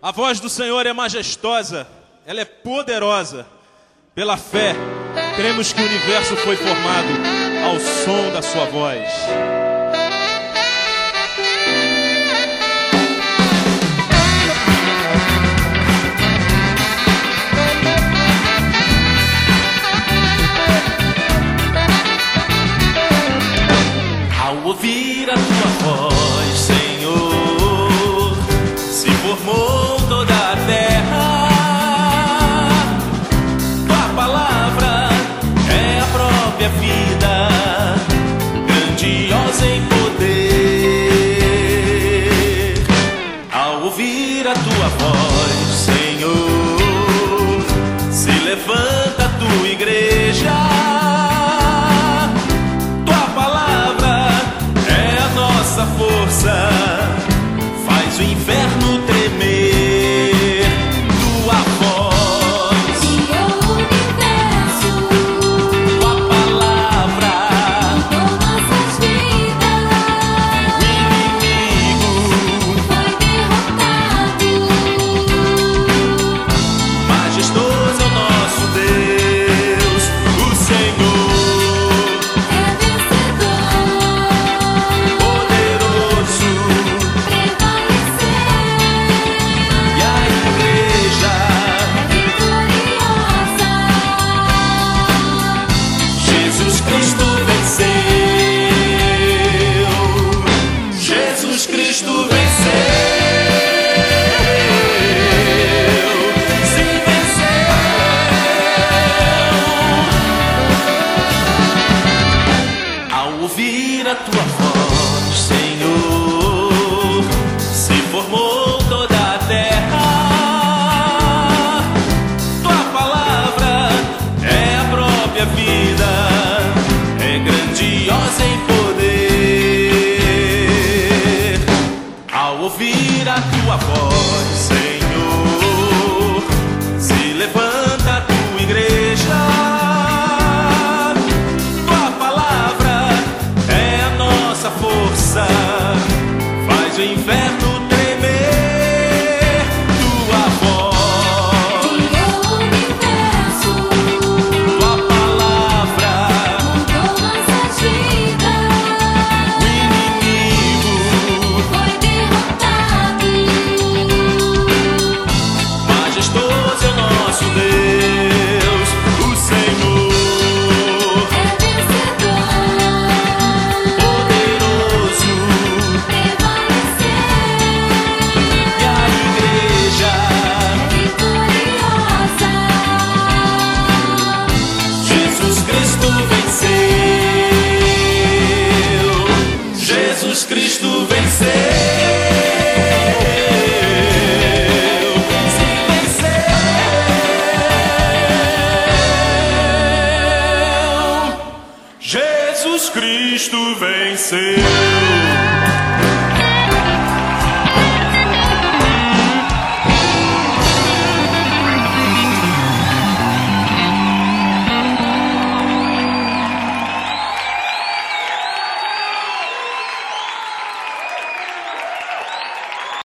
A voz do Senhor é majestosa, ela é poderosa. Pela fé, cremos que o universo foi formado ao som da sua voz. Igreja. Tua palavra é a nossa força, tua voz, Senhor, se formou toda a terra. Tua palavra é a própria vida, é grandiosa em poder. Ao ouvir a tua voz, Senhor, se levanta inferno Jesus Cristo venceu. Sim, venceu. Jesus Cristo venceu.